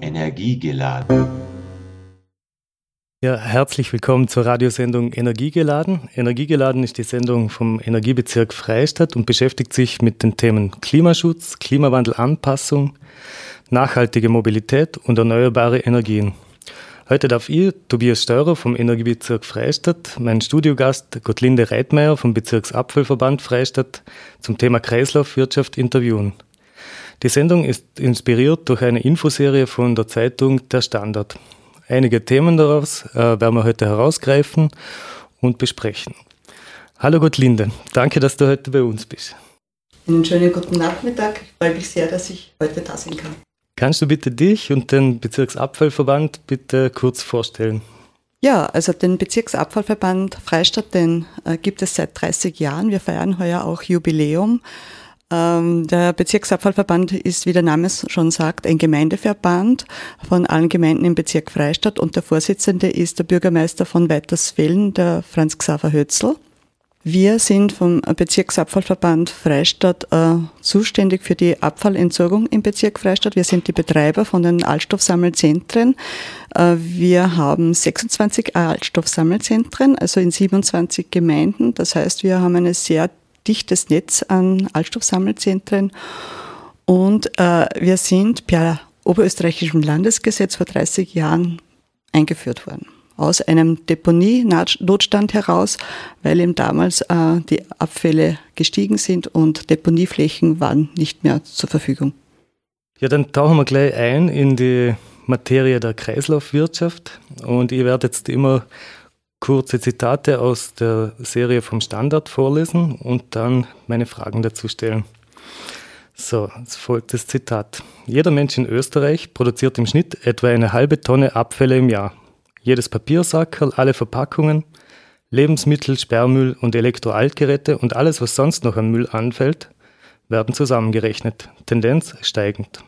Energiegeladen. Ja, herzlich willkommen zur Radiosendung Energiegeladen. Energiegeladen ist die Sendung vom Energiebezirk Freistadt und beschäftigt sich mit den Themen Klimaschutz, Klimawandelanpassung, nachhaltige Mobilität und erneuerbare Energien. Heute darf ich, Tobias Steurer vom Energiebezirk Freistadt, meinen Studiogast Gottlinde Reitmeier vom Bezirksabfallverband Freistadt zum Thema Kreislaufwirtschaft interviewen. Die Sendung ist inspiriert durch eine Infoserie von der Zeitung Der Standard. Einige Themen daraus äh, werden wir heute herausgreifen und besprechen. Hallo Gottlinde, danke, dass du heute bei uns bist. Einen schönen guten Nachmittag. Ich freue mich sehr, dass ich heute da sein kann. Kannst du bitte dich und den Bezirksabfallverband bitte kurz vorstellen? Ja, also den Bezirksabfallverband Freistadt, den äh, gibt es seit 30 Jahren. Wir feiern heuer auch Jubiläum. Ähm, der Bezirksabfallverband ist, wie der Name schon sagt, ein Gemeindeverband von allen Gemeinden im Bezirk Freistadt und der Vorsitzende ist der Bürgermeister von Weiterswellen, der Franz Xaver Hötzl. Wir sind vom Bezirksabfallverband Freistadt äh, zuständig für die Abfallentsorgung im Bezirk Freistadt. Wir sind die Betreiber von den Altstoffsammelzentren. Äh, wir haben 26 Altstoffsammelzentren, also in 27 Gemeinden. Das heißt, wir haben eine sehr dichtes Netz an Altstoffsammelzentren. Und äh, wir sind per oberösterreichischem Landesgesetz vor 30 Jahren eingeführt worden. Aus einem Deponienotstand heraus, weil eben damals äh, die Abfälle gestiegen sind und Deponieflächen waren nicht mehr zur Verfügung. Ja, dann tauchen wir gleich ein in die Materie der Kreislaufwirtschaft. Und ich werde jetzt immer kurze Zitate aus der Serie vom Standard vorlesen und dann meine Fragen dazu stellen. So, jetzt folgt das Zitat. Jeder Mensch in Österreich produziert im Schnitt etwa eine halbe Tonne Abfälle im Jahr. Jedes Papiersackerl, alle Verpackungen, Lebensmittel, Sperrmüll und Elektroaltgeräte und alles, was sonst noch an Müll anfällt, werden zusammengerechnet. Tendenz steigend.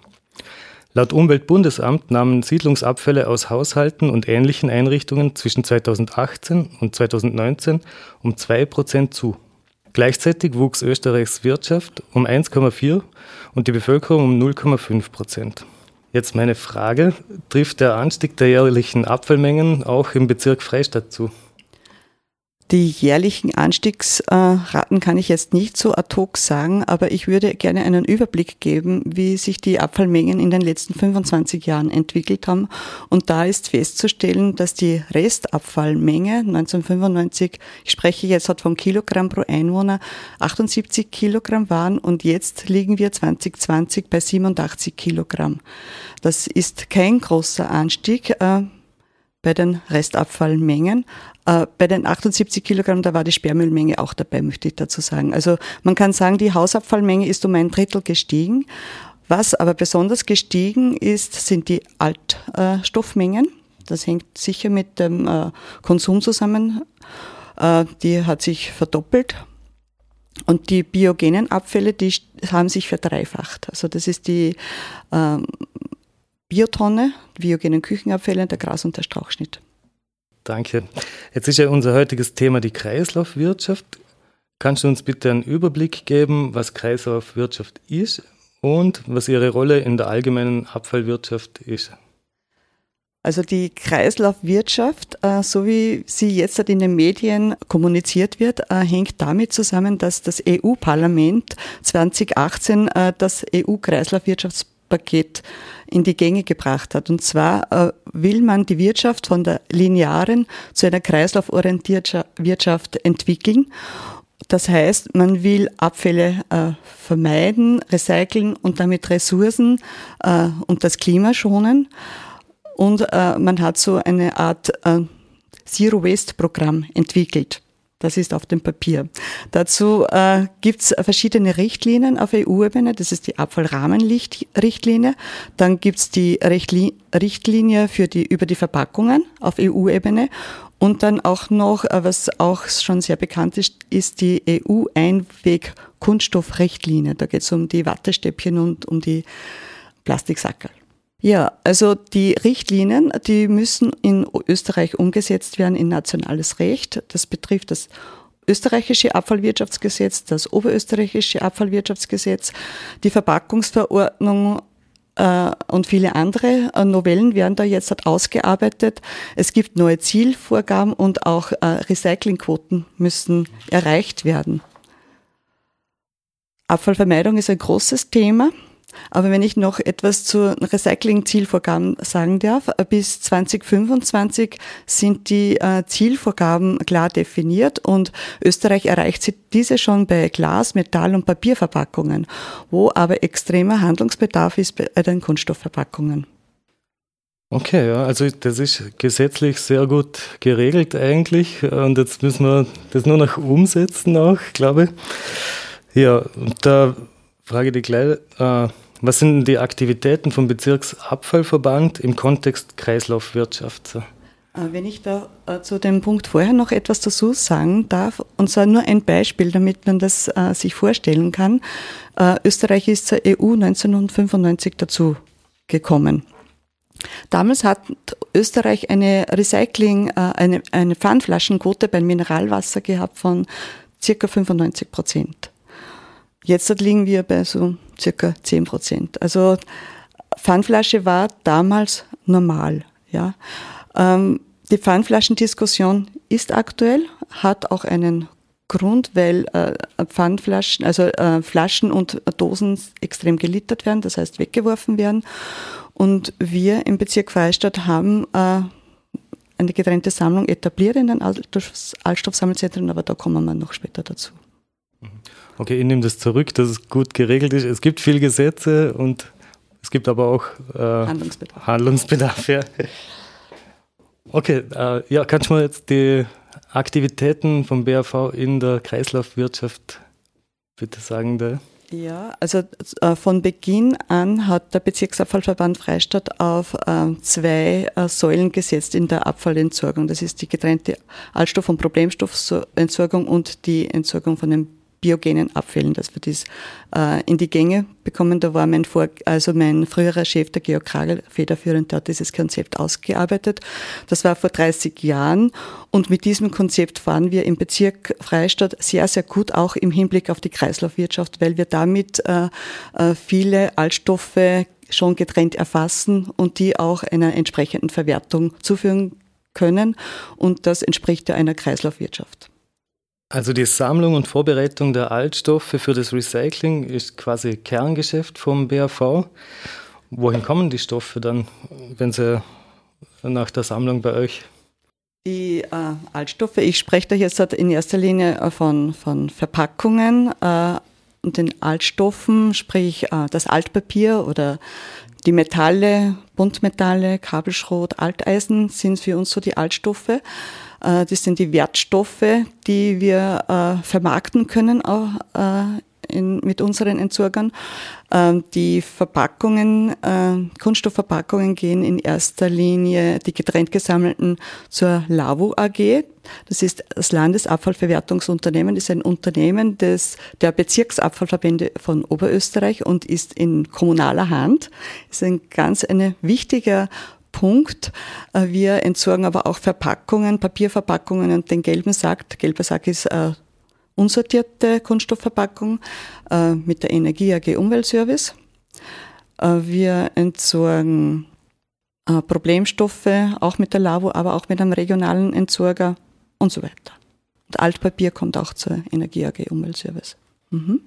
Laut Umweltbundesamt nahmen Siedlungsabfälle aus Haushalten und ähnlichen Einrichtungen zwischen 2018 und 2019 um 2% zu. Gleichzeitig wuchs Österreichs Wirtschaft um 1,4 und die Bevölkerung um 0,5% Jetzt meine Frage, trifft der Anstieg der jährlichen Abfallmengen auch im Bezirk Freistadt zu? Die jährlichen Anstiegsraten kann ich jetzt nicht so ad hoc sagen, aber ich würde gerne einen Überblick geben, wie sich die Abfallmengen in den letzten 25 Jahren entwickelt haben. Und da ist festzustellen, dass die Restabfallmenge 1995, ich spreche jetzt halt von Kilogramm pro Einwohner, 78 Kilogramm waren und jetzt liegen wir 2020 bei 87 Kilogramm. Das ist kein großer Anstieg äh, bei den Restabfallmengen, bei den 78 Kilogramm, da war die Sperrmüllmenge auch dabei, möchte ich dazu sagen. Also man kann sagen, die Hausabfallmenge ist um ein Drittel gestiegen. Was aber besonders gestiegen ist, sind die Altstoffmengen. Das hängt sicher mit dem äh, Konsum zusammen. Äh, die hat sich verdoppelt. Und die biogenen Abfälle, die haben sich verdreifacht. Also das ist die ähm, Biotonne, biogenen Küchenabfälle, der Gras- und der Strauchschnitt. Danke. Jetzt ist ja unser heutiges Thema die Kreislaufwirtschaft. Kannst du uns bitte einen Überblick geben, was Kreislaufwirtschaft ist und was ihre Rolle in der allgemeinen Abfallwirtschaft ist? Also die Kreislaufwirtschaft, äh, so wie sie jetzt in den Medien kommuniziert wird, äh, hängt damit zusammen, dass das EU-Parlament 2018 äh, das EU-Kreislaufwirtschaftspaket in die Gänge gebracht hat. Und zwar äh, will man die Wirtschaft von der linearen zu einer kreislauforientierten Wirtschaft entwickeln. Das heißt, man will Abfälle äh, vermeiden, recyceln und damit Ressourcen äh, und das Klima schonen. Und man hat so eine Art äh, Zero Waste Programm entwickelt. Das ist auf dem Papier. Dazu äh, gibt es verschiedene Richtlinien auf EU-Ebene. Das ist die Abfallrahmenrichtlinie. Dann gibt es die Richtli Richtlinie für die, über die Verpackungen auf EU-Ebene. Und dann auch noch, äh, was auch schon sehr bekannt ist, ist die EU-Einweg-Kunststoffrichtlinie. Da geht es um die Wattestäbchen und um die Plastiksackerl. Ja, also die Richtlinien, die müssen in Österreich umgesetzt werden in nationales Recht. Das betrifft das österreichische Abfallwirtschaftsgesetz, das oberösterreichische Abfallwirtschaftsgesetz, die Verpackungsverordnung äh, und viele andere äh, Novellen werden da jetzt ausgearbeitet. Es gibt neue Zielvorgaben und auch äh, Recyclingquoten müssen erreicht werden. Abfallvermeidung ist ein großes Thema. Aber wenn ich noch etwas zu Recycling-Zielvorgaben sagen darf, bis 2025 sind die äh, Zielvorgaben klar definiert und Österreich erreicht diese schon bei Glas-, Metall- und Papierverpackungen, wo aber extremer Handlungsbedarf ist bei den Kunststoffverpackungen. Okay, ja, also das ist gesetzlich sehr gut geregelt eigentlich und jetzt müssen wir das nur noch umsetzen auch, glaube ich. Ja, da frage ich dich gleich, äh, was sind die Aktivitäten vom Bezirksabfallverband im Kontext Kreislaufwirtschaft? Äh, wenn ich da äh, zu dem Punkt vorher noch etwas dazu sagen darf, und zwar nur ein Beispiel, damit man das äh, sich vorstellen kann. Österreich ist zur EU 1995 dazu gekommen. Damals hat Österreich eine Recycling, eine, eine Pfandflaschenquote beim Mineralwasser gehabt von circa 95 Prozent. Jetzt liegen wir bei so circa 10 Prozent. Also Pfandflasche war damals normal. Ja. Ähm, die Pfandflaschendiskussion ist aktuell, hat auch einen Grund, weil äh, Pfandflaschen, also äh, Flaschen und Dosen extrem gelittert werden, das heißt weggeworfen werden. Und wir im Bezirk Freistadt haben äh, eine getrennte Sammlung etabliert in den Altstoffsammelzentren, aber da kommen wir noch später dazu. Okay, ich nehme das zurück, dass es gut geregelt ist. Es gibt viele Gesetze und es gibt aber auch äh, Handlungsbedarf. Handlungsbedarf ja. Okay, äh, ja, kannst du mir jetzt die Aktivitäten vom BAV in der Kreislaufwirtschaft bitte sagen? Da? Ja, also äh, von Beginn an hat der Bezirksabfallverband Freistadt auf äh, zwei äh, Säulen gesetzt in der Abfallentsorgung. Das ist die getrennte Altstoff- und Problemstoffentsorgung und die Entsorgung von den biogenen Abfällen, dass wir das äh, in die Gänge bekommen. Da war mein, Vor also mein früherer Chef, der Georg Kragel, federführend, der hat dieses Konzept ausgearbeitet. Das war vor 30 Jahren und mit diesem Konzept fahren wir im Bezirk Freistadt sehr, sehr gut, auch im Hinblick auf die Kreislaufwirtschaft, weil wir damit äh, äh, viele Altstoffe schon getrennt erfassen und die auch einer entsprechenden Verwertung zuführen können. Und das entspricht ja einer Kreislaufwirtschaft. Also die Sammlung und Vorbereitung der Altstoffe für das Recycling ist quasi Kerngeschäft vom BAV. Wohin kommen die Stoffe dann, wenn sie nach der Sammlung bei euch? Die äh, Altstoffe, ich spreche da jetzt in erster Linie äh, von, von Verpackungen äh, und den Altstoffen, sprich äh, das Altpapier oder die Metalle, Buntmetalle, Kabelschrot, Alteisen sind für uns so die Altstoffe. Äh, das sind die Wertstoffe, die wir äh, vermarkten können äh, in, mit unseren Entsorgern. Ähm, die Verpackungen, Kunststoffverpackungen gehen in erster Linie, die getrennt gesammelten, zur LAVO AG. Das ist das Landesabfallverwertungsunternehmen, das ist ein Unternehmen des, der Bezirksabfallverbände von Oberösterreich und ist in kommunaler Hand. Das ist ein ganz eine wichtiger Punkt. Äh, wir entsorgen aber auch Verpackungen, Papierverpackungen und den gelben Sack. Der gelbe Sack ist äh, unsortierte Kunststoffverpackung äh, mit der Energie AG Umweltservice. Wir entsorgen Problemstoffe auch mit der LAVO, aber auch mit einem regionalen Entsorger und so weiter. Und Altpapier kommt auch zur Energie AG Umweltservice. Mhm.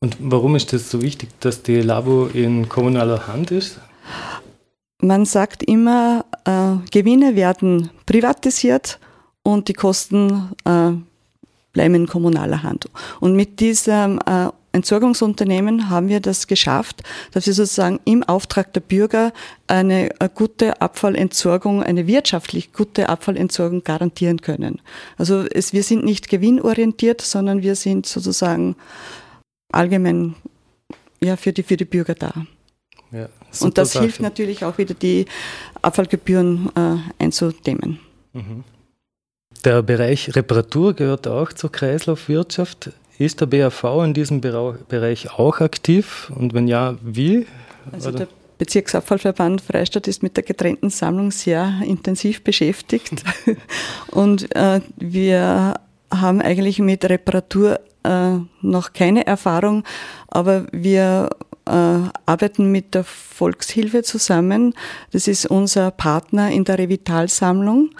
Und warum ist das so wichtig, dass die LAVO in kommunaler Hand ist? Man sagt immer, äh, Gewinne werden privatisiert und die Kosten äh, bleiben in kommunaler Hand. Und mit diesem äh, Entsorgungsunternehmen haben wir das geschafft, dass wir sozusagen im Auftrag der Bürger eine, eine gute Abfallentsorgung, eine wirtschaftlich gute Abfallentsorgung garantieren können. Also es, wir sind nicht gewinnorientiert, sondern wir sind sozusagen allgemein ja, für, die, für die Bürger da. Ja, und das Sache. hilft natürlich auch wieder, die Abfallgebühren äh, einzudämmen. Mhm. Der Bereich Reparatur gehört auch zur Kreislaufwirtschaft. Ist der BAV in diesem Bereich auch aktiv? Und wenn ja, wie? Also der Bezirksabfallverband Freistadt ist mit der getrennten Sammlung sehr intensiv beschäftigt. Und äh, wir haben eigentlich mit Reparatur äh, noch keine Erfahrung, aber wir arbeiten mit der Volkshilfe zusammen. Das ist unser Partner in der Revitalsammlung.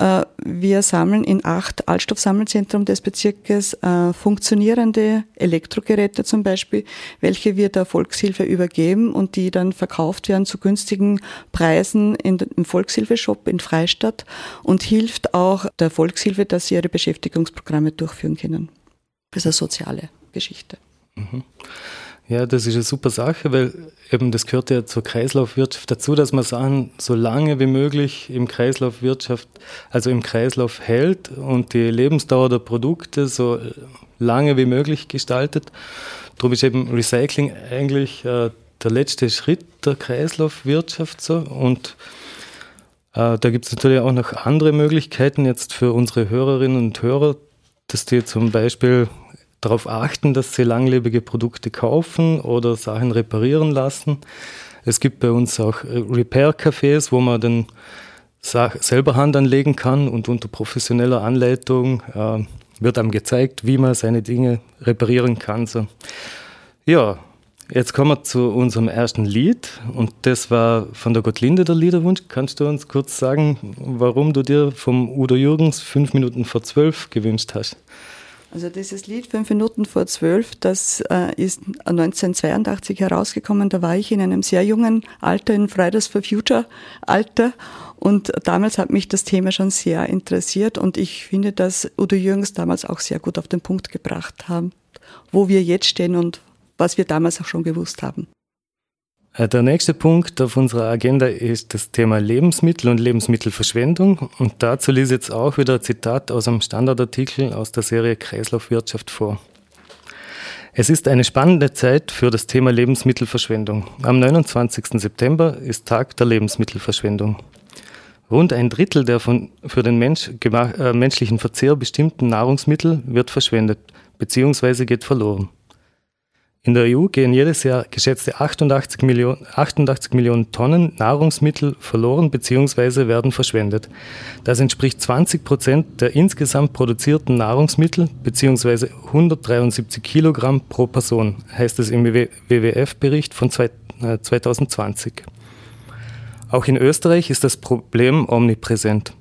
Äh, wir sammeln in acht Altstoffsammelzentren des Bezirkes äh, funktionierende Elektrogeräte zum Beispiel, welche wir der Volkshilfe übergeben und die dann verkauft werden zu günstigen Preisen in, im Volkshilfeshop in Freistadt und hilft auch der Volkshilfe, dass sie ihre Beschäftigungsprogramme durchführen können. Das ist eine soziale Geschichte. Mhm. Ja, das ist eine super Sache, weil eben das gehört ja zur Kreislaufwirtschaft dazu, dass man Sachen so lange wie möglich im Kreislaufwirtschaft, also im Kreislauf hält und die Lebensdauer der Produkte so lange wie möglich gestaltet. Darum ist eben Recycling eigentlich äh, der letzte Schritt der Kreislaufwirtschaft so und äh, da gibt es natürlich auch noch andere Möglichkeiten jetzt für unsere Hörerinnen und Hörer, dass die zum Beispiel darauf achten, dass sie langlebige Produkte kaufen oder Sachen reparieren lassen. Es gibt bei uns auch äh, Repair-Cafés, wo man dann selber Hand anlegen kann und unter professioneller Anleitung äh, wird einem gezeigt, wie man seine Dinge reparieren kann. So. Ja, jetzt kommen wir zu unserem ersten Lied und das war von der Gottlinde der Liederwunsch. Kannst du uns kurz sagen, warum du dir vom Udo Jürgens fünf Minuten vor zwölf gewünscht hast? Also dieses Lied Fünf Minuten vor zwölf, das äh, ist 1982 herausgekommen. Da war ich in einem sehr jungen Alter, in Fridays for Future Alter. Und damals hat mich das Thema schon sehr interessiert. Und ich finde, dass Udo Jürgens damals auch sehr gut auf den Punkt gebracht haben, wo wir jetzt stehen und was wir damals auch schon gewusst haben. Äh, der nächste Punkt auf unserer Agenda ist das Thema Lebensmittel und Lebensmittelverschwendung. Und dazu lese ich jetzt auch wieder ein Zitat aus einem Standardartikel aus der Serie Kreislaufwirtschaft vor. Es ist eine spannende Zeit für das Thema Lebensmittelverschwendung. Am 29. September ist Tag der Lebensmittelverschwendung. Rund ein Drittel der von, für den Mensch, äh, menschlichen Verzehr bestimmten Nahrungsmittel wird verschwendet bzw. geht verloren. In der EU gehen jedes Jahr geschätzte 88 Millionen, 88 Millionen Tonnen Nahrungsmittel verloren bzw. werden verschwendet. Das entspricht 20 Prozent der insgesamt produzierten Nahrungsmittel bzw. 173 Kilogramm pro Person, heißt es im WWF-Bericht von 2020. Äh, Auch in Österreich ist das Problem omnipräsent.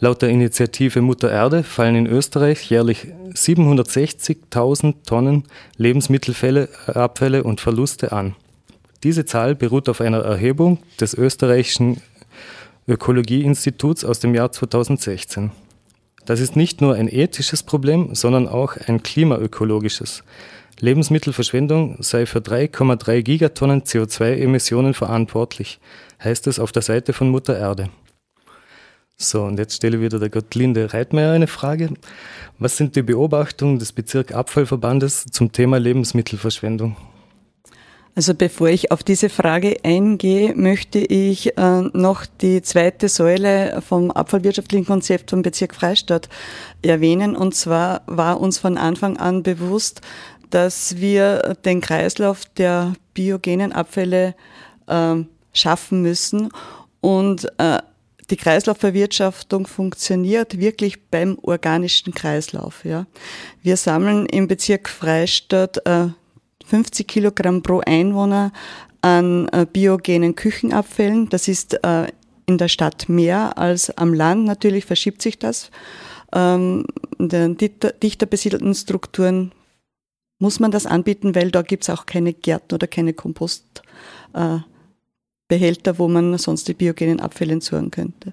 Laut der Initiative Mutter Erde fallen in Österreich jährlich 760.000 Tonnen Lebensmittelabfälle und Verluste an. Diese Zahl beruht auf einer Erhebung des österreichischen Ökologieinstituts aus dem Jahr 2016. Das ist nicht nur ein ethisches Problem, sondern auch ein klimaökologisches. Lebensmittelverschwendung sei für 3,3 Gigatonnen CO2-Emissionen verantwortlich, heißt es auf der Seite von Mutter Erde. So, und jetzt stelle wieder der Gottlinde Reitmeier eine Frage. Was sind die Beobachtungen des Bezirk Abfallverbandes zum Thema Lebensmittelverschwendung? Also bevor ich auf diese Frage eingehe, möchte ich äh, noch die zweite Säule vom abfallwirtschaftlichen Konzept vom Bezirk Freistadt erwähnen. Und zwar war uns von Anfang an bewusst, dass wir den Kreislauf der biogenen Abfälle äh, schaffen müssen und äh, die Kreislaufverwirtschaftung funktioniert wirklich beim organischen Kreislauf. Ja. Wir sammeln im Bezirk Freistadt äh, 50 Kilogramm pro Einwohner an äh, biogenen Küchenabfällen. Das ist äh, in der Stadt mehr als am Land. Natürlich verschiebt sich das. Ähm, in den dichter besiedelten Strukturen muss man das anbieten, weil da gibt's auch keine Gärten oder keine Kompost. Äh, Behälter, wo man sonst die biogenen Abfälle entsorgen könnte.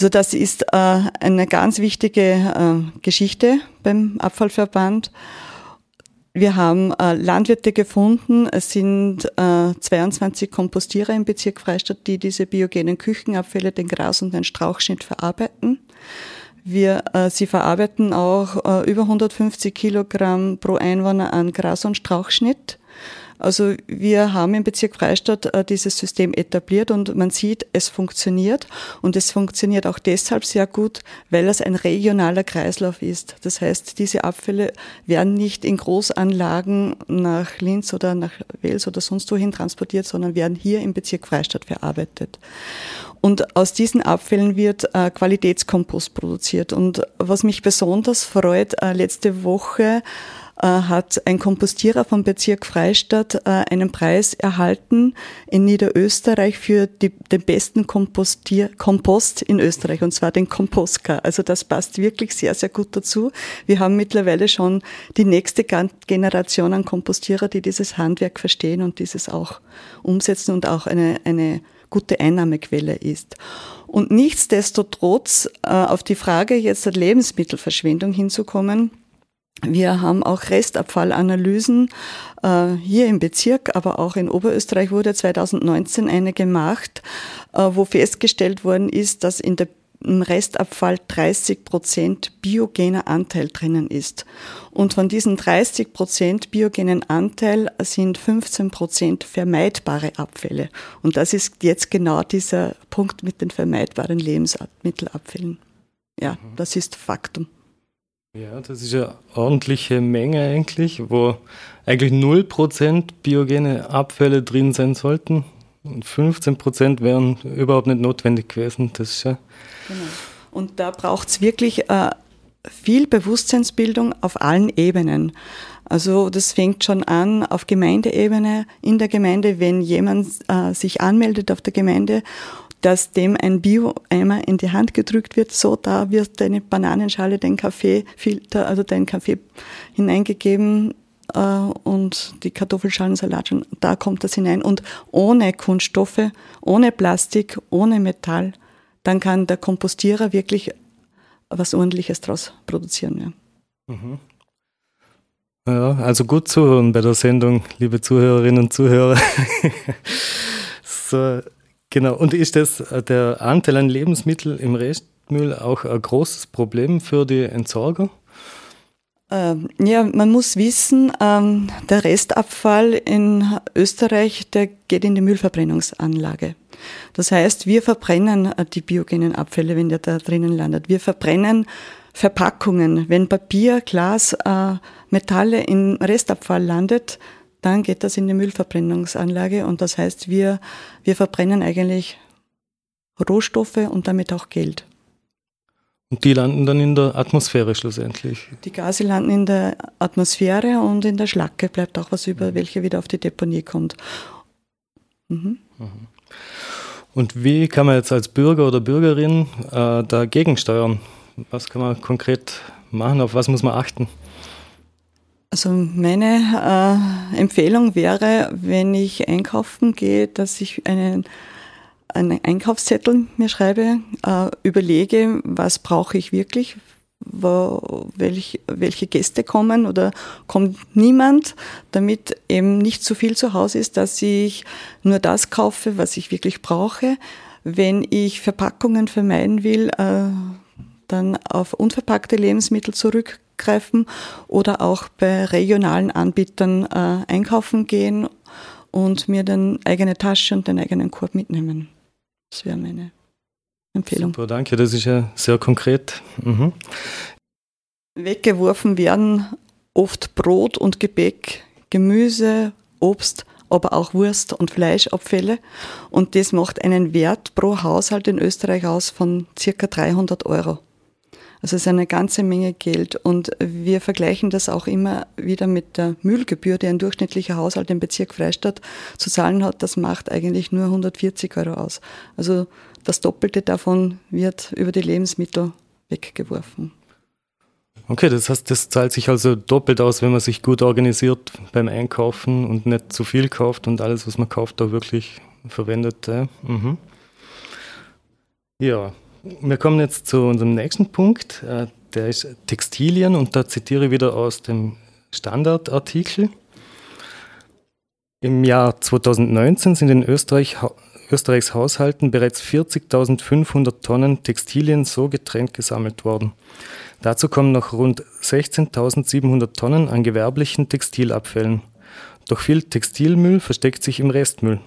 Also das ist äh, eine ganz wichtige äh, Geschichte beim Abfallverband. Wir haben äh, Landwirte gefunden. Es sind äh, 22 Kompostierer im Bezirk Freistadt, die diese biogenen Küchenabfälle, den Gras und den Strauchschnitt verarbeiten. Wir, äh, sie verarbeiten auch über 150 Kilogramm pro Einwohner an Gras- und Strauchschnitt. Also wir haben im Bezirk Freistadt äh, dieses System etabliert und man sieht, es funktioniert und es funktioniert auch deshalb sehr gut, weil es ein regionaler Kreislauf ist. Das heißt, diese Abfälle werden nicht in Großanlagen nach Linz oder nach Wels oder sonst wohin transportiert, sondern werden hier im Bezirk Freistadt verarbeitet. Und aus diesen Abfällen wird äh, Qualitätskompost produziert. Und was mich besonders freut, äh, letzte Woche hat ein Kompostierer vom Bezirk Freistadt äh, einen Preis erhalten in Niederösterreich für die, den besten Kompostier Kompost in Österreich, und zwar den Kompostka. Also das passt wirklich sehr, sehr gut dazu. Wir haben mittlerweile schon die nächste Generation an Kompostierer, die dieses Handwerk verstehen und dieses auch umsetzen und auch eine, eine gute Einnahmequelle ist. Und nichtsdestotrotz äh, auf die Frage jetzt der Lebensmittelverschwendung hinzukommen, wir haben auch Restabfallanalysen äh, hier im Bezirk, aber auch in Oberösterreich wurde 2019 eine gemacht, äh, wo festgestellt worden ist, dass in der im Restabfall 30 Prozent biogener Anteil drinnen ist. Und von diesen 30 Prozent biogenen Anteil sind 15 Prozent vermeidbare Abfälle. Und das ist jetzt genau dieser Punkt mit den vermeidbaren Lebensmittelabfällen. Ja, mhm. das ist Faktum. Ja, das ist eine ordentliche Menge eigentlich, wo eigentlich 0% biogene Abfälle drin sein sollten. Und 15% wären überhaupt nicht notwendig gewesen. Das ist ja genau. Und da braucht es wirklich äh, viel Bewusstseinsbildung auf allen Ebenen. Also das fängt schon an auf Gemeindeebene, in der Gemeinde, wenn jemand äh, sich anmeldet auf der Gemeinde dass dem ein Bio-Eimer in die Hand gedrückt wird, so da wird deine Bananenschale, dein Kaffeefilter, also dein Kaffee hineingegeben äh, und die Kartoffelschalensalat schon, da kommt das hinein und ohne Kunststoffe, ohne Plastik, ohne Metall, dann kann der Kompostierer wirklich was ordentliches daraus produzieren. Ja. Mhm. Ja, also gut zuhören bei der Sendung, liebe Zuhörerinnen und Zuhörer. so, Genau, und ist das äh, der Anteil an Lebensmitteln im Restmüll auch ein großes Problem für die Entsorger? Ähm, ja, man muss wissen, ähm, der Restabfall in Österreich, der geht in die Müllverbrennungsanlage. Das heißt, wir verbrennen äh, die biogenen Abfälle, wenn der da drinnen landet. Wir verbrennen Verpackungen. Wenn Papier, Glas, äh, Metalle im Restabfall landet, dann geht das in die Müllverbrennungsanlage und das heißt, wir, wir verbrennen eigentlich Rohstoffe und damit auch Geld. Und die landen dann in der Atmosphäre schlussendlich? Die Gase landen in der Atmosphäre und in der Schlacke bleibt auch was über, mhm. welche wieder auf die Deponie kommt. Mhm. mhm. Und wie kann man jetzt als Bürger oder Bürgerin äh, dagegen steuern? Was kann man konkret machen? Auf was muss man achten? Also meine äh, Empfehlung wäre, wenn ich einkaufen gehe, dass ich einen, einen Einkaufszettel mir schreibe, äh, überlege, was brauche ich wirklich, wo, welch, welche Gäste kommen oder kommt niemand, damit eben nicht zu viel zu Hause ist, dass ich nur das kaufe, was ich wirklich brauche. Wenn ich Verpackungen vermeiden will, äh, dann auf unverpackte Lebensmittel zurück zurückgreifen oder auch bei regionalen Anbietern äh, einkaufen gehen und mir dann eigene Tasche und den eigenen Korb mitnehmen. Das wäre meine Empfehlung. Super, danke, das ist ja sehr konkret. Mhm. Weggeworfen werden oft Brot und Gebäck, Gemüse, Obst, aber auch Wurst- und Fleischabfälle. Und das macht einen Wert pro Haushalt in Österreich aus von circa 300 Euro. Also es ist eine ganze Menge Geld und wir vergleichen das auch immer wieder mit der Müllgebühr, die ein durchschnittlicher Haushalt im Bezirk Freistadt zu zahlen hat. Das macht eigentlich nur 140 Euro aus. Also das Doppelte davon wird über die Lebensmittel weggeworfen. Okay, das heißt, das zahlt sich also doppelt aus, wenn man sich gut organisiert beim Einkaufen und nicht zu viel kauft und alles, was man kauft, da wirklich verwendet. Mhm. ja. Wir kommen jetzt zu unserem nächsten Punkt. Äh, der ist Textilien und da zitiere ich wieder aus dem Standardartikel. Im Jahr 2019 sind in Österreich, Österreichs Haushalten bereits 40.500 Tonnen Textilien so getrennt gesammelt worden. Dazu kommen noch rund 16.700 Tonnen an gewerblichen Textilabfällen. Doch viel Textilmüll versteckt sich im Restmüll.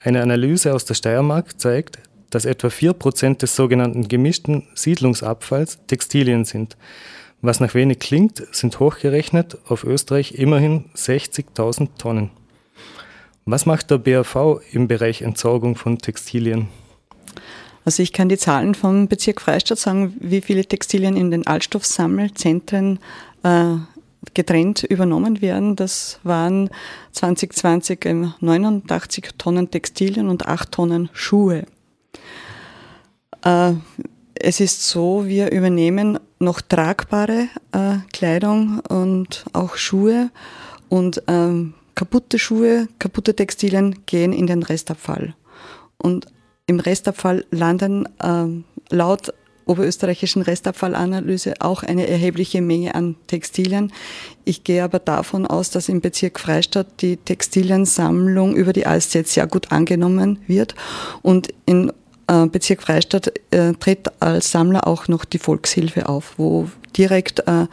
Eine Analyse aus der Steiermark zeigt, dass etwa 4% des sogenannten gemischten Siedlungsabfalls Textilien sind. Was nach wenig klingt, sind hochgerechnet auf Österreich immerhin 60.000 Tonnen. Was macht der BAV im Bereich Entsorgung von Textilien? Also ich kann die Zahlen vom Bezirk Freistadt sagen, wie viele Textilien in den Altstoffsammelzentren äh, getrennt übernommen werden. Das waren 2020 89 Tonnen Textilien und 8 Tonnen Schuhe. Äh, es ist so, wir übernehmen noch tragbare äh, Kleidung und auch Schuhe und ähm, kaputte Schuhe, kaputte Textilien gehen in den Restabfall. Und im Restabfall landen ähm, laut oberösterreichischen Restabfallanalyse auch eine erhebliche Menge an Textilien. Ich gehe aber davon aus, dass im Bezirk Freistadt die Textiliensammlung über die ASZ sehr gut angenommen wird und in Bezirk Freistadt äh, tritt als Sammler auch noch die Volkshilfe auf, wo direkt äh,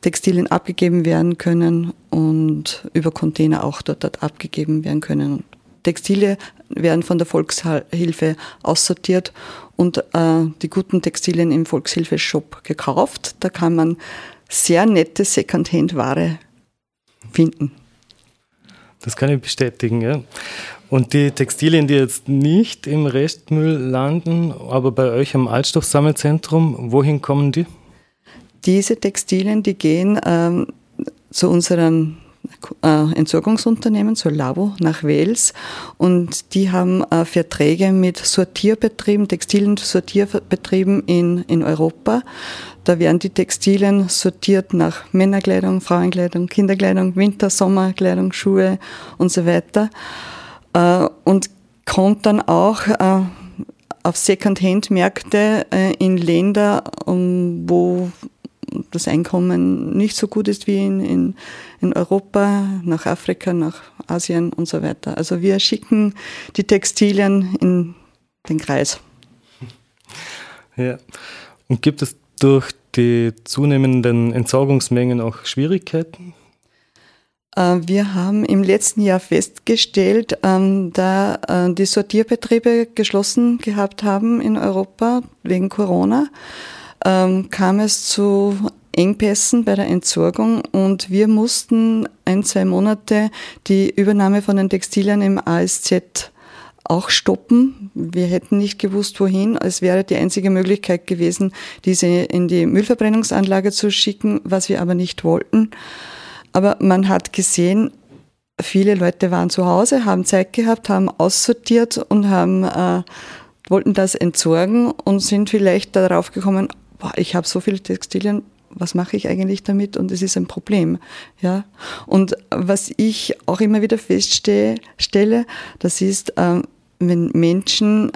Textilien abgegeben werden können und über Container auch dort, dort abgegeben werden können. Textile werden von der Volkshilfe aussortiert und äh, die guten Textilien im Volkshilfe-Shop gekauft. Da kann man sehr nette Secondhand-Ware finden. Das kann ich bestätigen, ja. Und die Textilien, die jetzt nicht im Restmüll landen, aber bei euch am Altstoffsammelzentrum, wohin kommen die? Diese Textilien, die gehen ähm, zu unserem äh, Entsorgungsunternehmen, zur Labo nach Wales und die haben äh, Verträge mit Sortierbetrieben, textilen Sortierbetrieben in, in Europa. Da werden die Textilien sortiert nach Männerkleidung, Frauenkleidung, Kinderkleidung, Winter-, Sommerkleidung, Schuhe und so weiter und kommt dann auch äh, auf Second-Hand-Märkte äh, in Länder, wo das Einkommen nicht so gut ist wie in, in, in Europa, nach Afrika, nach Asien und so weiter. Also wir schicken die Textilien in den Kreis. Ja. Und gibt es durch die zunehmenden Entsorgungsmengen auch Schwierigkeiten? Äh, wir haben im letzten Jahr festgestellt, ähm, da äh, die Sortierbetriebe geschlossen gehabt haben in Europa wegen Corona, ähm, kam es zu Engpässen bei der Entsorgung und wir mussten ein, zwei Monate die Übernahme von den Textilien im ASZ auch stoppen. Wir hätten nicht gewusst, wohin. Es wäre die einzige Möglichkeit gewesen, diese in die Müllverbrennungsanlage zu schicken, was wir aber nicht wollten. Aber man hat gesehen, viele Leute waren zu Hause, haben Zeit gehabt, haben aussortiert und haben, äh, wollten das entsorgen und sind vielleicht darauf gekommen, boah, ich habe so viele Textilien, was mache ich eigentlich damit? Und es ist ein Problem. Ja? Und was ich auch immer wieder feststelle, das ist, äh, wenn Menschen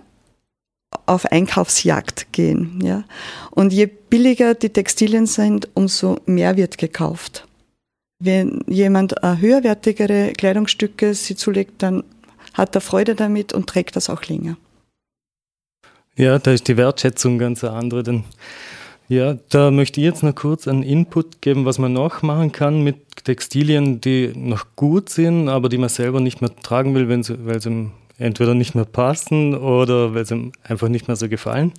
auf Einkaufsjagd gehen. Ja? Und je billiger die Textilien sind, umso mehr wird gekauft. Wenn jemand höherwertigere Kleidungsstücke sie zulegt, dann hat er Freude damit und trägt das auch länger. Ja, da ist die Wertschätzung ganz eine andere. Denn ja, da möchte ich jetzt noch kurz einen Input geben, was man noch machen kann mit Textilien, die noch gut sind, aber die man selber nicht mehr tragen will, wenn sie, weil sie entweder nicht mehr passen oder weil sie einfach nicht mehr so gefallen.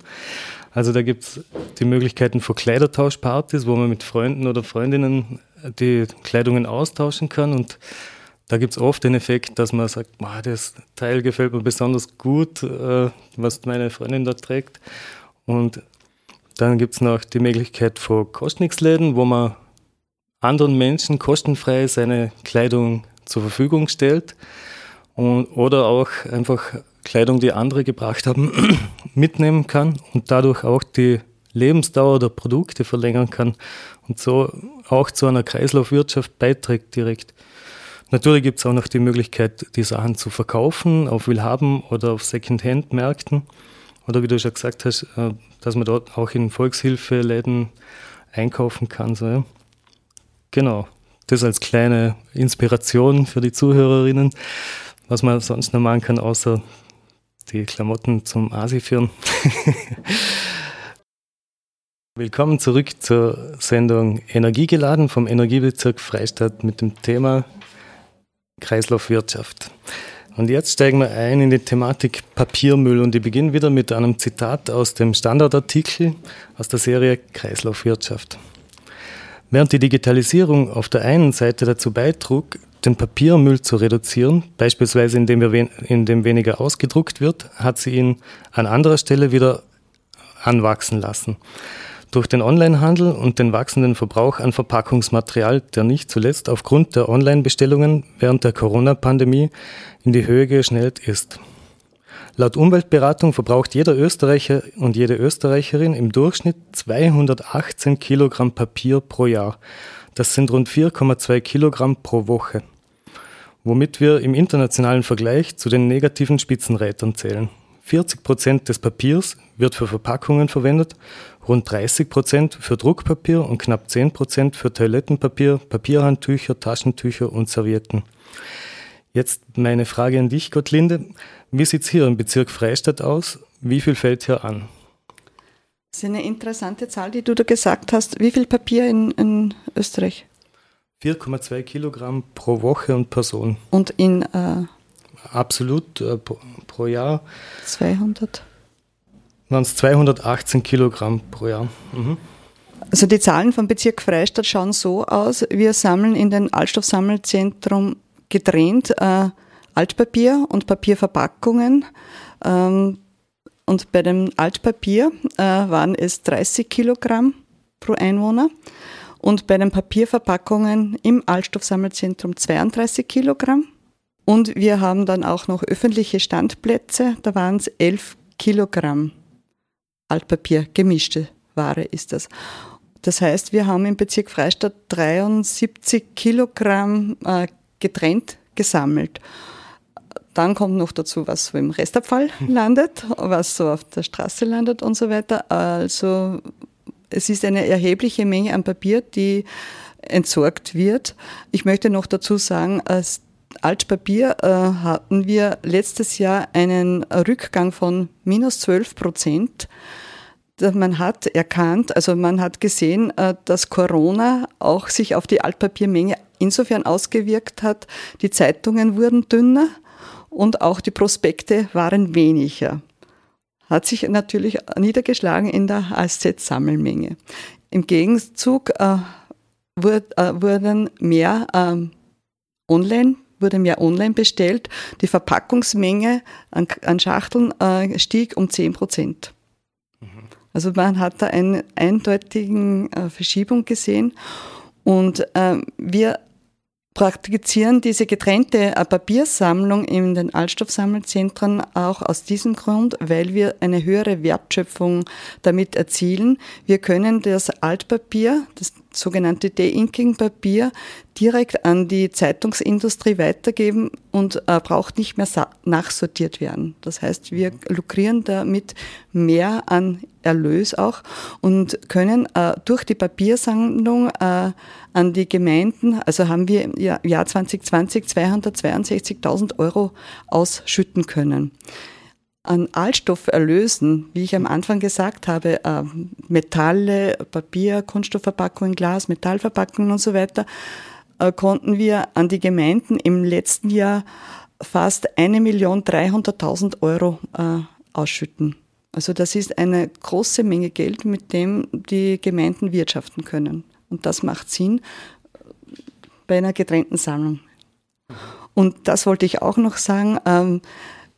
Also da gibt es die Möglichkeiten für Kleidertauschpartys, wo man mit Freunden oder Freundinnen die Kleidungen austauschen kann. Und da gibt es oft den Effekt, dass man sagt, das Teil gefällt mir besonders gut, äh, was meine Freundin da trägt. Und dann gibt es noch die Möglichkeit für Kostniksläden, wo man anderen Menschen kostenfrei seine Kleidung zur Verfügung stellt. Und, oder auch einfach Kleidung, die andere gebracht haben, mitnehmen kann und dadurch auch die Lebensdauer der Produkte verlängern kann und so auch zu einer Kreislaufwirtschaft beiträgt direkt. Natürlich gibt es auch noch die Möglichkeit, die Sachen zu verkaufen auf Willhaben oder auf Secondhand-Märkten. Oder wie du schon gesagt hast, äh, dass man dort auch in Volkshilfeläden einkaufen kann. So, ja. Genau, das als kleine Inspiration für die Zuhörerinnen, was man sonst noch machen kann, außer die Klamotten zum Asi führen. Willkommen zurück zur Sendung Energiegeladen vom Energiebezirk Freistadt mit dem Thema Kreislaufwirtschaft. Und jetzt steigen wir ein in die Thematik Papiermüll und ich beginne wieder mit einem Zitat aus dem Standardartikel aus der Serie Kreislaufwirtschaft. Während die Digitalisierung auf der einen Seite dazu beitrug, den Papiermüll zu reduzieren, beispielsweise indem, wir, indem weniger ausgedruckt wird, hat sie ihn an anderer Stelle wieder anwachsen lassen. Durch den Onlinehandel und den wachsenden Verbrauch an Verpackungsmaterial, der nicht zuletzt aufgrund der Online-Bestellungen während der Corona-Pandemie in die Höhe geschnellt ist. Laut Umweltberatung verbraucht jeder Österreicher und jede Österreicherin im Durchschnitt 218 Kilogramm Papier pro Jahr. Das sind rund 4,2 Kilogramm pro Woche. Womit wir im internationalen Vergleich zu den negativen Spitzenreitern zählen. 40 Prozent des Papiers wird für Verpackungen verwendet, rund 30 Prozent für Druckpapier und knapp 10 Prozent für Toilettenpapier, Papierhandtücher, Taschentücher und Servietten. Jetzt meine Frage an dich, Gottlinde. Wie sieht es hier im Bezirk Freistadt aus? Wie viel fällt hier an? Das ist eine interessante Zahl, die du da gesagt hast. Wie viel Papier in, in Österreich? 4,2 Kilogramm pro Woche und Person. Und in äh, absolut äh, pro, pro, Jahr 200? Waren es 218 Kilogramm pro Jahr. Mhm. Also die Zahlen vom Bezirk Freistadt schauen so aus, wir sammeln in den Altstoffsammelzentrum getrennt äh, Altpapier und Papierverpackungen. Ähm, und bei dem Altpapier äh, waren es 30 Kilogramm pro Einwohner und bei den Papierverpackungen im Altstoffsammelzentrum 32 Kilogramm. Und wir haben dann auch noch öffentliche Standplätze, da waren es 11 Kilogramm Altpapier, gemischte Ware ist das. Das heißt, wir haben im Bezirk Freistadt 73 Kilogramm äh, getrennt gesammelt. Dann kommt noch dazu, was so im Restabfall landet, was so auf der Straße landet und so weiter. Also es ist eine erhebliche Menge an Papier, die entsorgt wird. Ich möchte noch dazu sagen, Altpapier äh, hatten wir letztes Jahr einen Rückgang von minus 12 Prozent. Man hat erkannt, also man hat gesehen, äh, dass Corona auch sich auf die Altpapiermenge insofern ausgewirkt hat. Die Zeitungen wurden dünner und auch die Prospekte waren weniger. Hat sich natürlich niedergeschlagen in der ASZ-Sammelmenge. Im Gegenzug äh, äh, wurden mehr äh, online wurde mehr online bestellt. Die Verpackungsmenge an, an Schachteln äh, stieg um 10 Prozent. Mhm. Also man hat da eine eindeutige äh, Verschiebung gesehen. Und äh, wir praktizieren diese getrennte äh, Papiersammlung in den Altstoffsammelzentren auch aus diesem Grund, weil wir eine höhere Wertschöpfung damit erzielen. Wir können das Altpapier, das sogenannte De-Inking-Papier, direkt an die Zeitungsindustrie weitergeben und äh, braucht nicht mehr nachsortiert werden. Das heißt, wir lukrieren damit mehr an Erlös auch und können äh, durch die Papiersammlung äh, an die Gemeinden, also haben wir im Jahr 2020 262.000 Euro ausschütten können. An Altstofferlösen, wie ich am Anfang gesagt habe, äh, Metalle, Papier, Kunststoffverpackungen, Glas, Metallverpackungen und so weiter, äh, konnten wir an die Gemeinden im letzten Jahr fast 1.300.000 Euro äh, ausschütten. Also das ist eine große Menge Geld, mit dem die Gemeinden wirtschaften können. Und das macht Sinn bei einer getrennten Sammlung. Und das wollte ich auch noch sagen.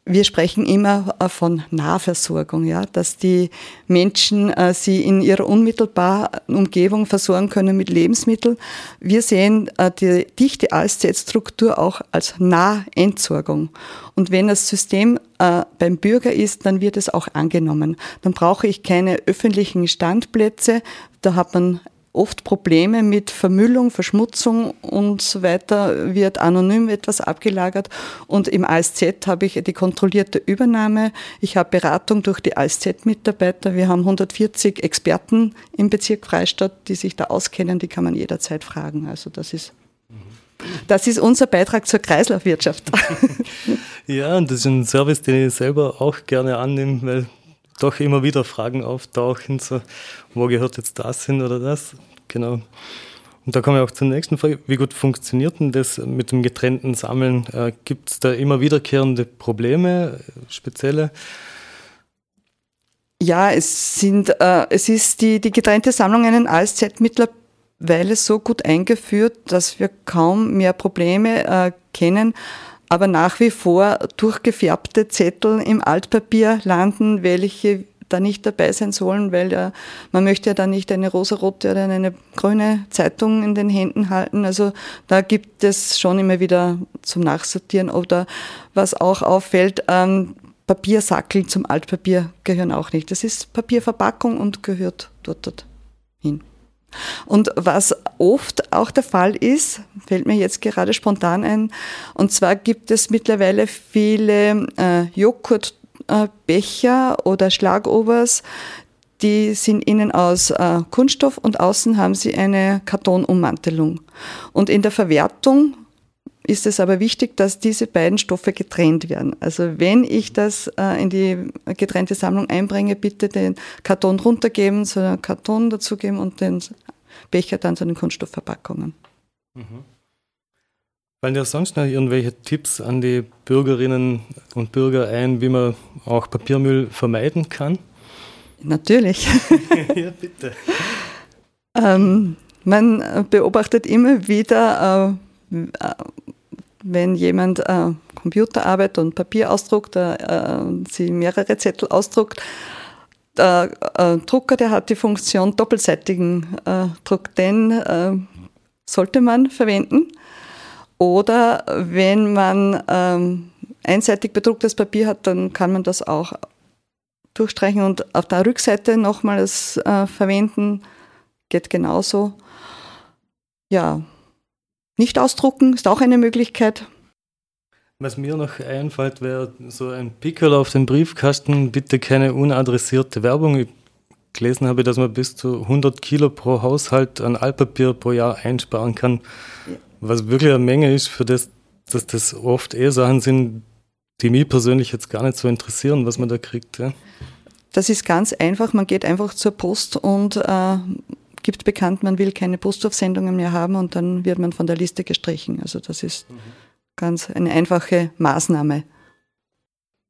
Wir sprechen immer äh, von Nahversorgung, ja, dass die Menschen äh, sie in ihrer unmittelbaren Umgebung versorgen können mit Lebensmitteln. Wir sehen äh, die dichte ASZ-Struktur auch als Nahentsorgung. Und wenn das System äh, beim Bürger ist, dann wird es auch angenommen. Dann brauche ich keine öffentlichen Standplätze. Da hat man oft Probleme mit Vermüllung, Verschmutzung und so weiter, wird anonym etwas abgelagert. Und im ASZ habe ich die kontrollierte Übernahme. Ich habe Beratung durch die ASZ-Mitarbeiter. Wir haben 140 Experten im Bezirk Freistadt, die sich da auskennen, die kann man jederzeit fragen. Also das ist das ist unser Beitrag zur Kreislaufwirtschaft. Ja, und das ist ein Service, den ich selber auch gerne annehme, weil doch immer wieder Fragen auftauchen, so, wo gehört jetzt das hin oder das? Genau. Und da kommen wir auch zur nächsten Frage. Wie gut funktioniert denn das mit dem getrennten Sammeln? Äh, Gibt es da immer wiederkehrende Probleme, spezielle? Ja, es sind, äh, es ist die, die getrennte Sammlung einen ASZ mittlerweile so gut eingeführt, dass wir kaum mehr Probleme äh, kennen aber nach wie vor durchgefärbte Zettel im Altpapier landen, welche da nicht dabei sein sollen, weil ja, man möchte ja dann nicht eine rosarote oder eine grüne Zeitung in den Händen halten. Also da gibt es schon immer wieder zum Nachsortieren. Oder was auch auffällt, ähm, Papiersackel zum Altpapier gehören auch nicht. Das ist Papierverpackung und gehört dort, dort. Und was oft auch der Fall ist, fällt mir jetzt gerade spontan ein, und zwar gibt es mittlerweile viele äh, Joghurtbecher oder Schlagobers, die sind innen aus äh, Kunststoff und außen haben sie eine Kartonummantelung. Und in der Verwertung ist es aber wichtig, dass diese beiden Stoffe getrennt werden. Also wenn ich das äh, in die getrennte Sammlung einbringe, bitte den Karton runtergeben, so einen Karton dazugeben und den Becher dann zu den Kunststoffverpackungen. Mhm. Fallen dir sonst noch irgendwelche Tipps an die Bürgerinnen und Bürger ein, wie man auch Papiermüll vermeiden kann? Natürlich. ja, bitte. ähm, man beobachtet immer wieder, äh, wenn jemand äh, Computerarbeit und Papier ausdruckt, äh, sie mehrere Zettel ausdruckt, der äh, Drucker, der hat die Funktion doppelseitigen äh, Druck, den äh, sollte man verwenden. Oder wenn man ähm, einseitig bedrucktes Papier hat, dann kann man das auch durchstreichen und auf der Rückseite nochmals äh, verwenden. Geht genauso. Ja, nicht ausdrucken ist auch eine Möglichkeit. Was mir noch einfällt, wäre so ein Pickel auf dem Briefkasten, bitte keine unadressierte Werbung. Ich gelesen habe, dass man bis zu 100 Kilo pro Haushalt an Altpapier pro Jahr einsparen kann, was wirklich eine Menge ist, für das, dass das oft eh Sachen sind, die mich persönlich jetzt gar nicht so interessieren, was man da kriegt. Ja. Das ist ganz einfach. Man geht einfach zur Post und äh, gibt bekannt, man will keine Postaufsendungen mehr haben und dann wird man von der Liste gestrichen. Also das ist mhm. ganz eine einfache Maßnahme.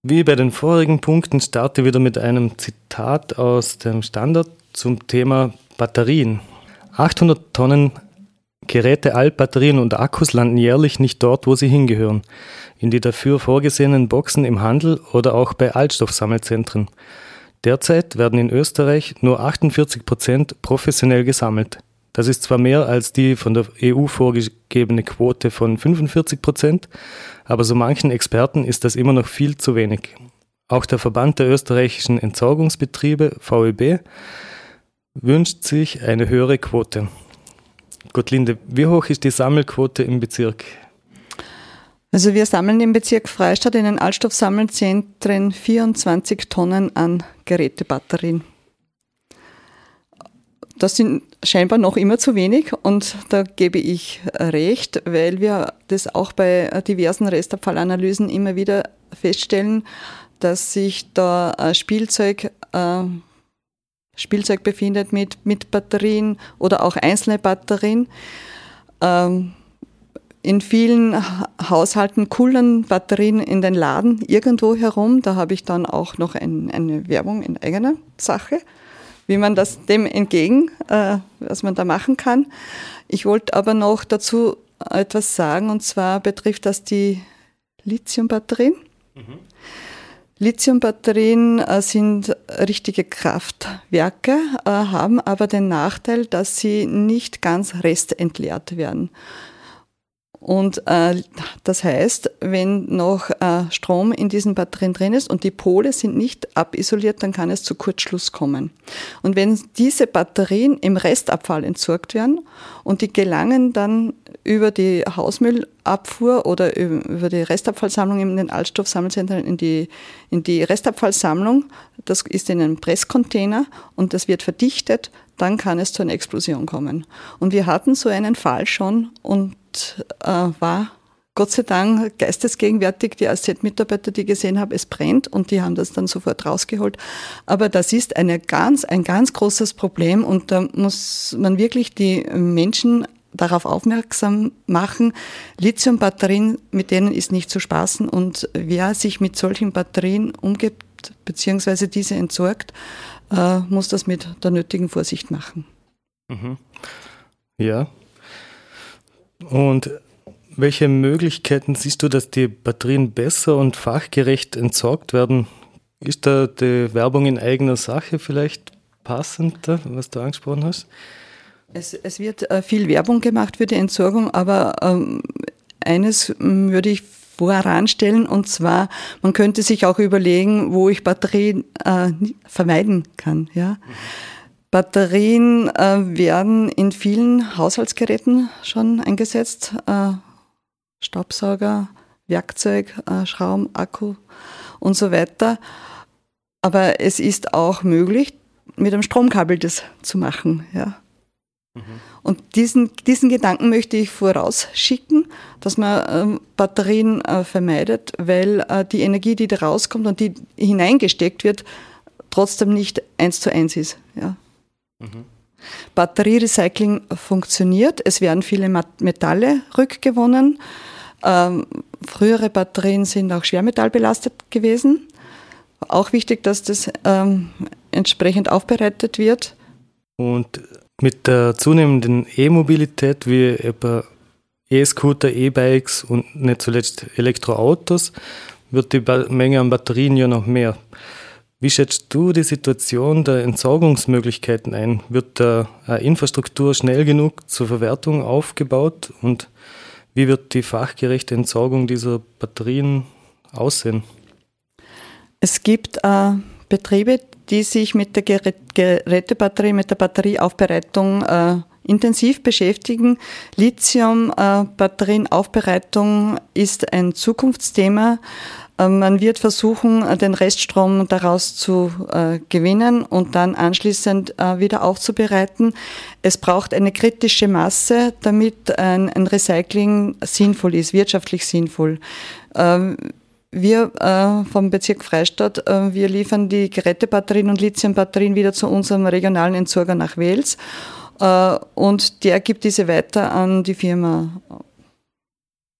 Wie bei den vorigen Punkten starte wieder mit einem Zitat aus dem Standard zum Thema Batterien. 800 Tonnen Geräte, Altbatterien und Akkus landen jährlich nicht dort, wo sie hingehören, in die dafür vorgesehenen Boxen im Handel oder auch bei Altstoffsammelzentren. Derzeit werden in Österreich nur 48 Prozent professionell gesammelt. Das ist zwar mehr als die von der EU vorgegebene Quote von 45 Prozent, aber so manchen Experten ist das immer noch viel zu wenig. Auch der Verband der österreichischen Entsorgungsbetriebe, VEB, wünscht sich eine höhere Quote. Gottlinde, wie hoch ist die Sammelquote im Bezirk? Also wir sammeln im Bezirk Freistadt in den Altstoffsammelzentren 24 Tonnen an Gerätebatterien. Das sind scheinbar noch immer zu wenig und da gebe ich recht, weil wir das auch bei diversen Restabfallanalysen immer wieder feststellen, dass sich da Spielzeug, äh, Spielzeug befindet mit, mit Batterien oder auch einzelne Batterien. Ähm, in vielen Haushalten kullern Batterien in den Laden irgendwo herum. Da habe ich dann auch noch ein, eine Werbung in eigener Sache, wie man das dem entgegen, äh, was man da machen kann. Ich wollte aber noch dazu etwas sagen, und zwar betrifft das die Lithiumbatterien. Mhm. Lithiumbatterien äh, sind richtige Kraftwerke, äh, haben aber den Nachteil, dass sie nicht ganz restentleert werden. Und äh, das heißt, wenn noch äh, Strom in diesen Batterien drin ist und die Pole sind nicht abisoliert, dann kann es zu Kurzschluss kommen. Und wenn diese Batterien im Restabfall entsorgt werden und die gelangen dann über die Hausmüllabfuhr oder über die Restabfallsammlung in den Altstoffsammelzentren in die, in die Restabfallsammlung, das ist in einem Presscontainer und das wird verdichtet, dann kann es zu einer Explosion kommen. Und wir hatten so einen Fall schon und äh, war Gott sei Dank geistesgegenwärtig die AZ-Mitarbeiter, die gesehen haben, es brennt und die haben das dann sofort rausgeholt. Aber das ist eine ganz, ein ganz großes Problem und da muss man wirklich die Menschen darauf aufmerksam machen, Lithiumbatterien, mit denen ist nicht zu spaßen und wer sich mit solchen Batterien umgibt, beziehungsweise diese entsorgt, äh, muss das mit der nötigen Vorsicht machen. Mhm. Ja, und welche Möglichkeiten siehst du, dass die Batterien besser und fachgerecht entsorgt werden Ist da die Werbung in eigener Sache vielleicht passender, was du angesprochen hast? Es, es wird äh, viel Werbung gemacht für die Entsorgung, aber ähm, eines ähm, würde ich voranstellen und zwar, man könnte sich auch überlegen, wo ich Batterien äh, vermeiden kann. Ja? Mhm. Batterien äh, werden in vielen Haushaltsgeräten schon eingesetzt. Äh, Staubsauger, Werkzeug, äh, Schrauben, Akku und so weiter. Aber es ist auch möglich, mit einem Stromkabel das zu machen. Ja. Mhm. Und diesen, diesen Gedanken möchte ich vorausschicken, dass man äh, Batterien äh, vermeidet, weil äh, die Energie, die da rauskommt und die hineingesteckt wird, trotzdem nicht eins zu eins ist. Ja. Mhm. Batterierecycling funktioniert. Es werden viele Metalle rückgewonnen. Ähm, frühere Batterien sind auch schwermetallbelastet gewesen. Auch wichtig, dass das ähm, entsprechend aufbereitet wird. Und mit der zunehmenden E-Mobilität wie etwa E-Scooter, E-Bikes und nicht zuletzt Elektroautos wird die Menge an Batterien ja noch mehr. Wie schätzt du die Situation der Entsorgungsmöglichkeiten ein? Wird da eine Infrastruktur schnell genug zur Verwertung aufgebaut und wie wird die fachgerechte Entsorgung dieser Batterien aussehen? Es gibt äh, Betriebe, die sich mit der Gerätebatterie, mit der Batterieaufbereitung äh, intensiv beschäftigen. Lithium-Batterienaufbereitung äh, ist ein Zukunftsthema. Äh, man wird versuchen, den Reststrom daraus zu äh, gewinnen und dann anschließend äh, wieder aufzubereiten. Es braucht eine kritische Masse, damit ein, ein Recycling sinnvoll ist, wirtschaftlich sinnvoll. Ähm, wir äh, vom Bezirk Freistadt, äh, wir liefern die Gerätebatterien und Lithiumbatterien wieder zu unserem regionalen Entsorger nach Wels äh, und der gibt diese weiter an die Firma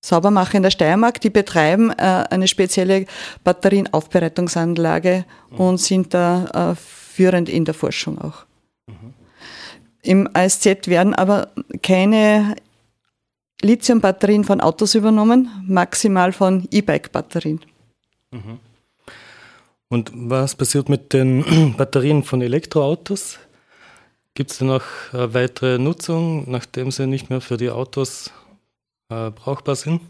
Saubermacher in der Steiermark. Die betreiben äh, eine spezielle Batterienaufbereitungsanlage mhm. und sind da äh, führend in der Forschung auch. Mhm. Im ASZ werden aber keine Lithium-Batterien von Autos übernommen, maximal von E-Bike-Batterien. Mhm. Und was passiert mit den Batterien von Elektroautos? Gibt es da noch äh, weitere Nutzung, nachdem sie nicht mehr für die Autos äh, brauchbar sind?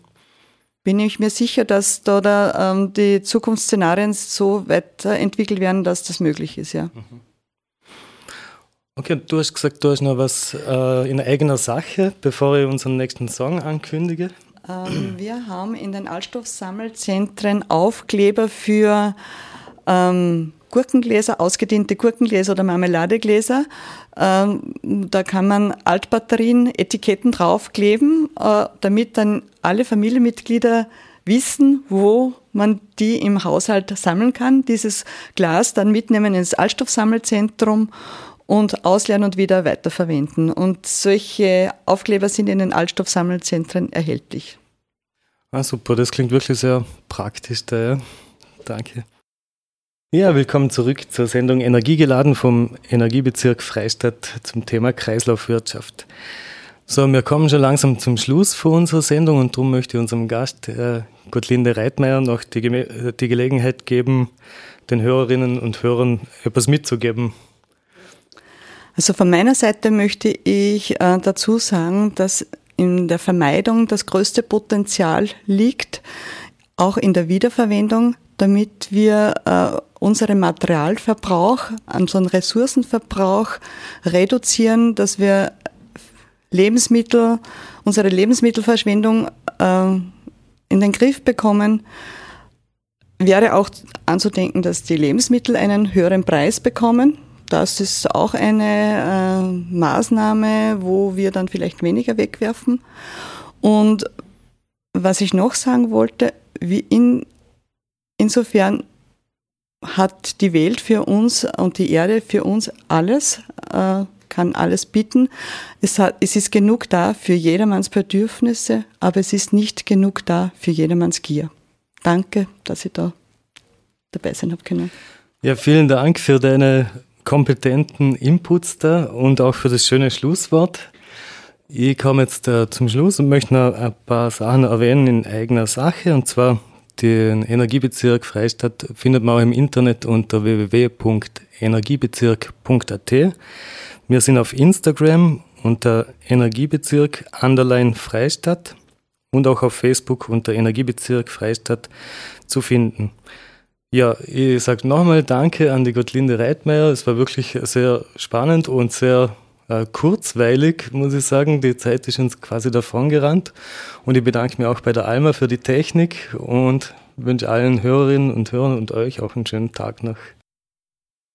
Bin ich mir sicher, dass da, da ähm, die Zukunftsszenarien so weiterentwickelt werden, dass das möglich ist, ja. Mhm. Okay, du hast gesagt, du hast noch was äh, in eigener Sache, bevor ich unseren nächsten Song ankündige. Ähm, wir haben in den Altstoffsammelzentren Aufkleber für ähm, Gurkengläser, ausgediente Gurkengläser oder Marmeladegläser. Ähm, da kann man Altbatterien, Etiketten draufkleben, äh, damit dann alle Familienmitglieder wissen, wo man die im Haushalt sammeln kann. Dieses Glas dann mitnehmen ins Altstoffsammelzentrum und ausleeren und wieder weiterverwenden. Und solche Aufkleber sind in den Altstoffsammelzentren erhältlich. Ah, super, das klingt wirklich sehr praktisch da, ja. Danke. Ja, willkommen zurück zur Sendung Energiegeladen vom Energiebezirk Freistadt zum Thema Kreislaufwirtschaft. So, wir kommen schon langsam zum Schluss von unserer Sendung und darum möchte ich unserem Gast, äh, Gottlinde Reitmeier, noch die, die Gelegenheit geben, den Hörerinnen und Hörern etwas mitzugeben, also von meiner Seite möchte ich äh, dazu sagen, dass in der Vermeidung das größte Potenzial liegt, auch in der Wiederverwendung, damit wir äh, unseren Materialverbrauch, unseren Ressourcenverbrauch reduzieren, dass wir Lebensmittel, unsere Lebensmittelverschwendung äh, in den Griff bekommen. Wäre auch anzudenken, dass die Lebensmittel einen höheren Preis bekommen. Das ist auch eine äh, Maßnahme, wo wir dann vielleicht weniger wegwerfen. Und was ich noch sagen wollte, wie in, insofern hat die Welt für uns und die Erde für uns alles, äh, kann alles bieten. Es, hat, es ist genug da für jedermanns Bedürfnisse, aber es ist nicht genug da für jedermanns Gier. Danke, dass ich da dabei sein habe können. Ja, vielen Dank für deine kompetenten Inputs da und auch für das schöne Schlusswort. Ich komme jetzt äh, zum Schluss und möchte noch ein paar Sachen erwähnen in eigener Sache. Und zwar Den Energiebezirk Freistadt findet man auch im Internet unter www.energiebezirk.at. Wir sind auf Instagram unter Energiebezirk Underline Freistadt und auch auf Facebook unter Energiebezirk Freistadt zu finden. Ja, ich sage nochmal Danke an die Gottlinde Reitmeier. Es war wirklich sehr spannend und sehr äh, kurzweilig, muss ich sagen. Die Zeit ist uns quasi davon gerannt. Und ich bedanke mich auch bei der Alma für die Technik und wünsche allen Hörerinnen und Hörern und euch auch einen schönen Tag noch.